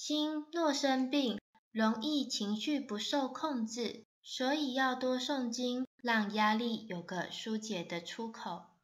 心若生病容易情绪不受控制所以要多诵经让压力有个疏解的出口。